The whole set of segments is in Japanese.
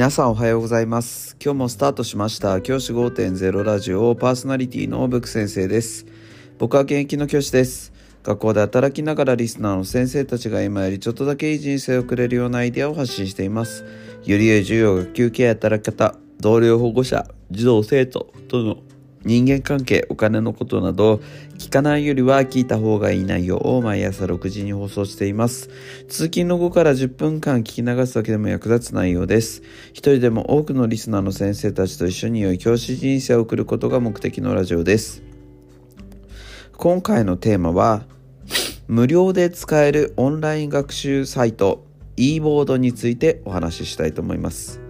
皆さんおはようございます。今日もスタートしました。教師5.0ラジオパーソナリティのブック先生です。僕は現役の教師です。学校で働きながらリスナーの先生たちが今よりちょっとだけいい人生をくれるようなアイデアを発信しています。より良い授業学級ケア働き方同僚保護者児童生徒との人間関係、お金のことなど、聞かないよりは聞いた方がいい内容を毎朝6時に放送しています。通勤の後から10分間聞き流すだけでも役立つ内容です。一人でも多くのリスナーの先生たちと一緒に良い教師人生を送ることが目的のラジオです。今回のテーマは、無料で使えるオンライン学習サイト e ボードについてお話ししたいと思います。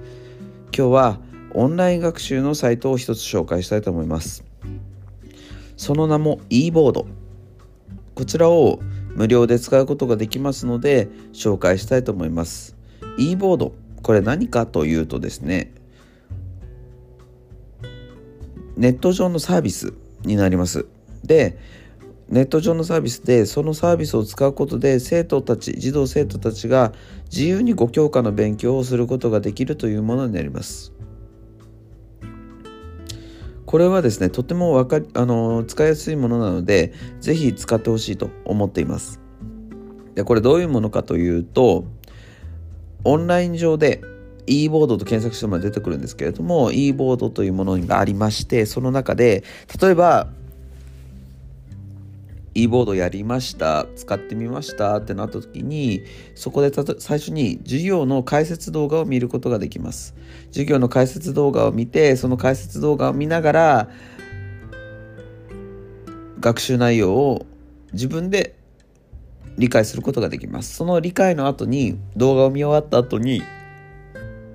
今日はオンライン学習のサイトを一つ紹介したいと思います。その名も e ボードこちらを無料で使うことができますので紹介したいと思います。e ボードこれ何かというとですねネット上のサービスになります。でネット上のサービスでそのサービスを使うことで生徒たち児童生徒たちが自由に5教科の勉強をすることができるというものになります。これはですねとてもわかあの使いやすいものなので是非使ってほしいと思っています。でこれどういうものかというとオンライン上で e ボードと検索しても出てくるんですけれども e ボードというものがありましてその中で例えば e ボードやりました使ってみましたってなった時にそこで最初に授業の解説動画を見ることができます。授業の解説動画を見てその解説動画を見ながら学習内容を自分で理解することができます。その理解の後に動画を見終わった後に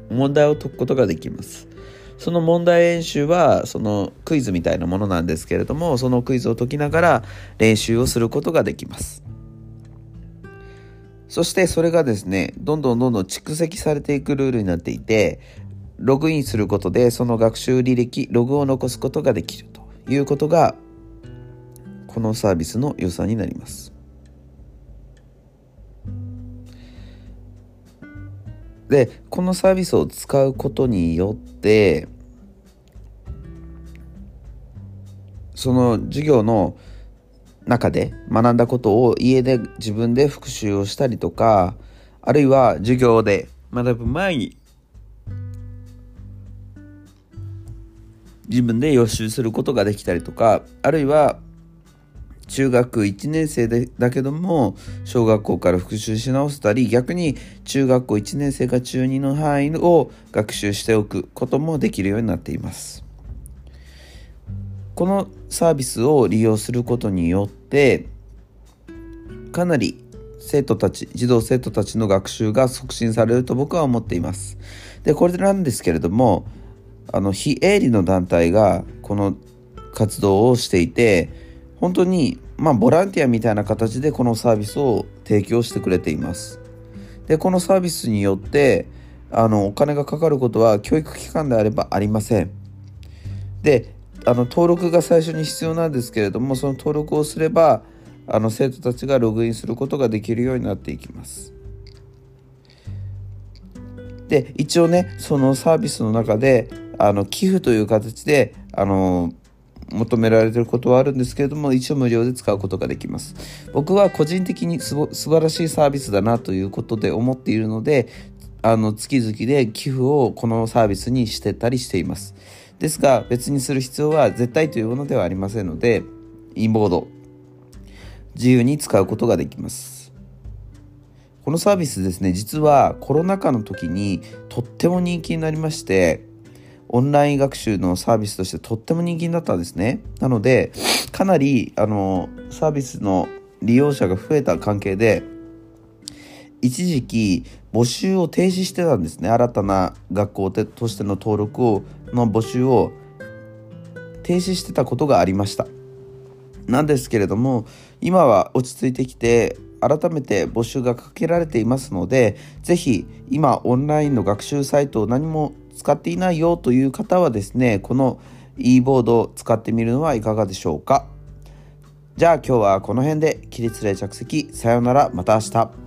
問題を解くことができます。その問題演習はそのクイズみたいなものなんですけれどもそのクイズを解きながら練習をすることができます。そしてそれがですねどんどんどんどん蓄積されていくルールになっていてログインすることでその学習履歴ログを残すことができるということがこのサービスの良さになります。でこのサービスを使うことによってその授業の中で学んだことを家で自分で復習をしたりとかあるいは授業で学ぶ前に自分で予習することができたりとかあるいは中学1年生でだけども小学校から復習し直せたり逆に中学校1年生が中2の範囲を学習しておくこともできるようになっています。このサービスを利用することによってかなり生徒たち児童生徒たちの学習が促進されると僕は思っています。でこれなんですけれどもあの非営利の団体がこの活動をしていて本当にまあボランティアみたいな形でこのサービスを提供してくれています。でこのサービスによってあのお金がかかることは教育機関であればありません。であの登録が最初に必要なんですけれどもその登録をすればあの生徒たちがログインすることができるようになっていきます。で一応ねそのサービスの中であの寄付という形であの求められてることはあるんですけれども一応無料で使うことができます。僕は個人的にす素晴らしいサービスだなということで思っているのであの月々で寄付をこのサービスにしてたりしています。ですが別にする必要は絶対というものではありませんのでインボード自由に使うことができます。このサービスですね実はコロナ禍の時にとっても人気になりましてオンライン学習のサービスとしてとっても人気になったんですね。なので、かなり、あの、サービスの利用者が増えた関係で、一時期募集を停止してたんですね。新たな学校としての登録を、の募集を停止してたことがありました。なんですけれども、今は落ち着いてきて、改めて募集がかけられていますので、ぜひ今オンラインの学習サイトを何も使っていないよという方はですねこの e ボードを使ってみるのはいかがでしょうか。じゃあ今日はこの辺で起立例着席。さようなら。また明日。